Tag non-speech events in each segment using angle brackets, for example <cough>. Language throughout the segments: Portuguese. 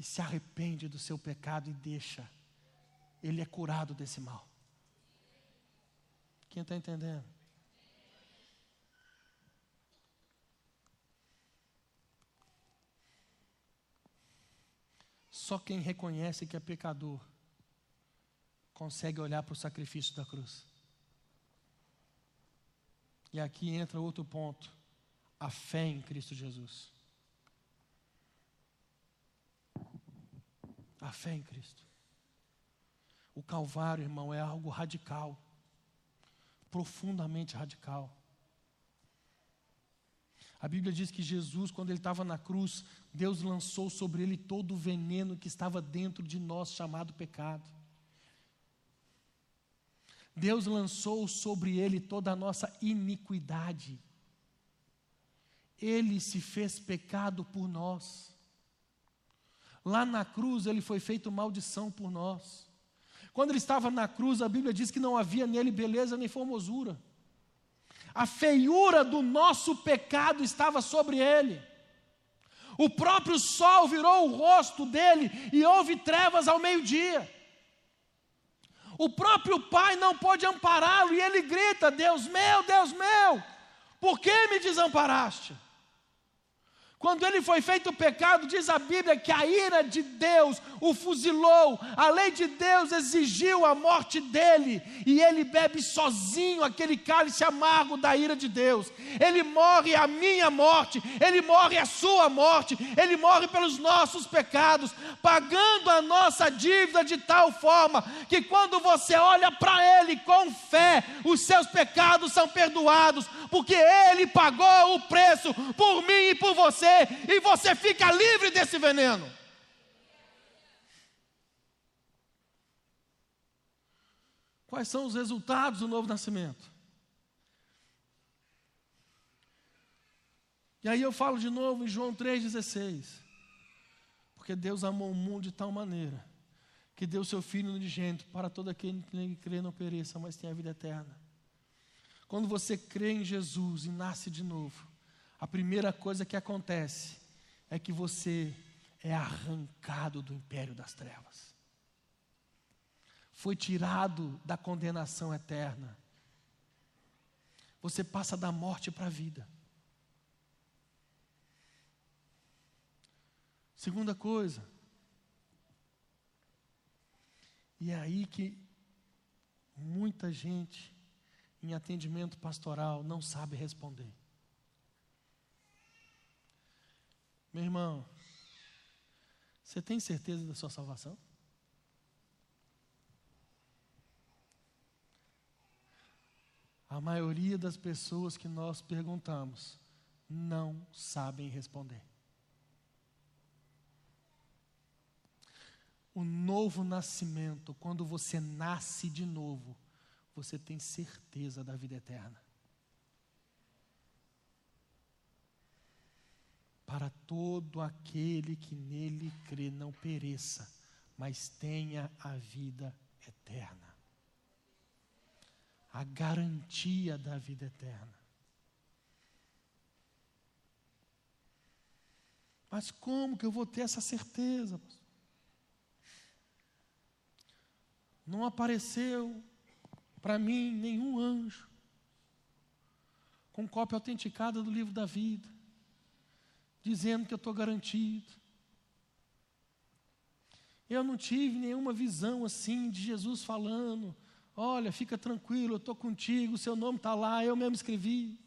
e se arrepende do seu pecado e deixa, ele é curado desse mal. Quem está entendendo? Só quem reconhece que é pecador consegue olhar para o sacrifício da cruz. E aqui entra outro ponto: a fé em Cristo Jesus. A fé em Cristo. O Calvário, irmão, é algo radical, profundamente radical. A Bíblia diz que Jesus, quando ele estava na cruz, Deus lançou sobre ele todo o veneno que estava dentro de nós, chamado pecado. Deus lançou sobre ele toda a nossa iniquidade. Ele se fez pecado por nós. Lá na cruz ele foi feito maldição por nós. Quando ele estava na cruz, a Bíblia diz que não havia nele beleza nem formosura. A feiura do nosso pecado estava sobre ele. O próprio sol virou o rosto dele e houve trevas ao meio-dia. O próprio pai não pôde ampará-lo e ele grita: Deus meu, Deus meu, por que me desamparaste? Quando ele foi feito pecado, diz a Bíblia que a ira de Deus o fuzilou, a lei de Deus exigiu a morte dele, e ele bebe sozinho aquele cálice amargo da ira de Deus. Ele morre a minha morte, ele morre a sua morte, ele morre pelos nossos pecados, pagando a nossa dívida de tal forma que quando você olha para ele com fé, os seus pecados são perdoados, porque ele pagou o preço por mim e por você e você fica livre desse veneno. Quais são os resultados do novo nascimento? E aí eu falo de novo em João 3,16. Porque Deus amou o mundo de tal maneira que deu seu Filho unigênito para todo aquele que crê não pereça, mas tenha a vida eterna. Quando você crê em Jesus e nasce de novo, a primeira coisa que acontece é que você é arrancado do império das trevas. Foi tirado da condenação eterna. Você passa da morte para a vida. Segunda coisa, e é aí que muita gente em atendimento pastoral não sabe responder. Meu irmão, você tem certeza da sua salvação? A maioria das pessoas que nós perguntamos não sabem responder. O novo nascimento, quando você nasce de novo, você tem certeza da vida eterna. Para todo aquele que nele crê não pereça, mas tenha a vida eterna. A garantia da vida eterna. Mas como que eu vou ter essa certeza? Não apareceu para mim nenhum anjo com cópia autenticada do livro da vida dizendo que eu estou garantido. Eu não tive nenhuma visão assim de Jesus falando: olha, fica tranquilo, eu estou contigo, o seu nome está lá, eu mesmo escrevi.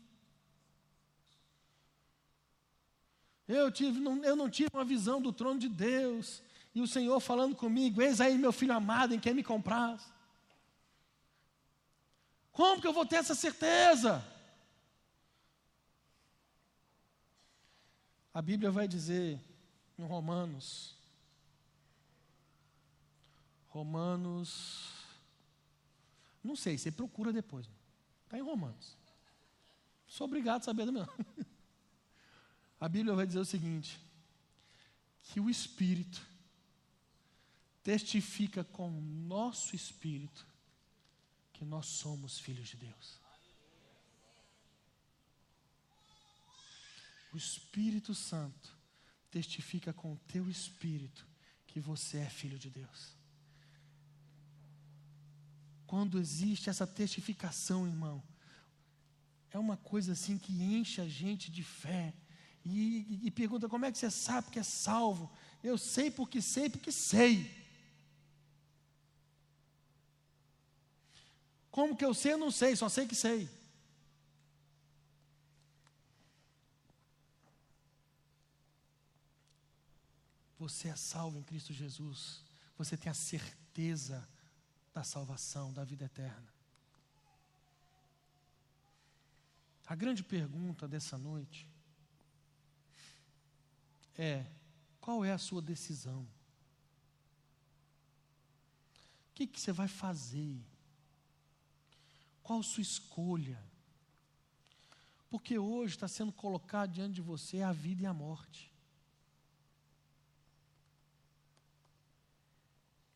Eu, tive, não, eu não tive uma visão do trono de Deus, e o Senhor falando comigo: Eis aí meu filho amado em quem me compraz. Como que eu vou ter essa certeza? A Bíblia vai dizer em Romanos, Romanos, não sei, você procura depois, está em Romanos. Sou obrigado a saber do meu. <laughs> A Bíblia vai dizer o seguinte: que o Espírito testifica com o nosso espírito que nós somos filhos de Deus. O Espírito Santo testifica com o teu espírito que você é filho de Deus. Quando existe essa testificação, irmão, é uma coisa assim que enche a gente de fé. E, e, e pergunta: como é que você sabe que é salvo? Eu sei porque sei, porque sei. Como que eu sei? Eu não sei, só sei que sei. Você é salvo em Cristo Jesus. Você tem a certeza da salvação, da vida eterna. A grande pergunta dessa noite é: qual é a sua decisão? O que, que você vai fazer? Qual a sua escolha? Porque hoje está sendo colocado diante de você a vida e a morte.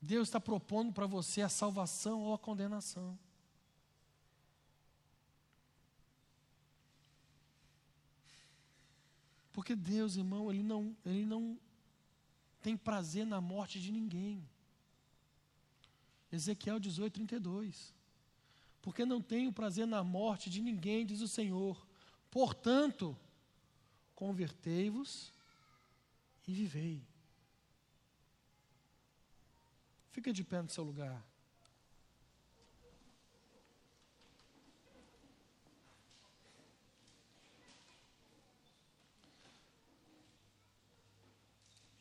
Deus está propondo para você a salvação ou a condenação. Porque Deus, irmão, Ele não, ele não tem prazer na morte de ninguém. Ezequiel 18, 32. Porque não tenho prazer na morte de ninguém, diz o Senhor. Portanto, convertei-vos e vivei. Fica de pé no seu lugar.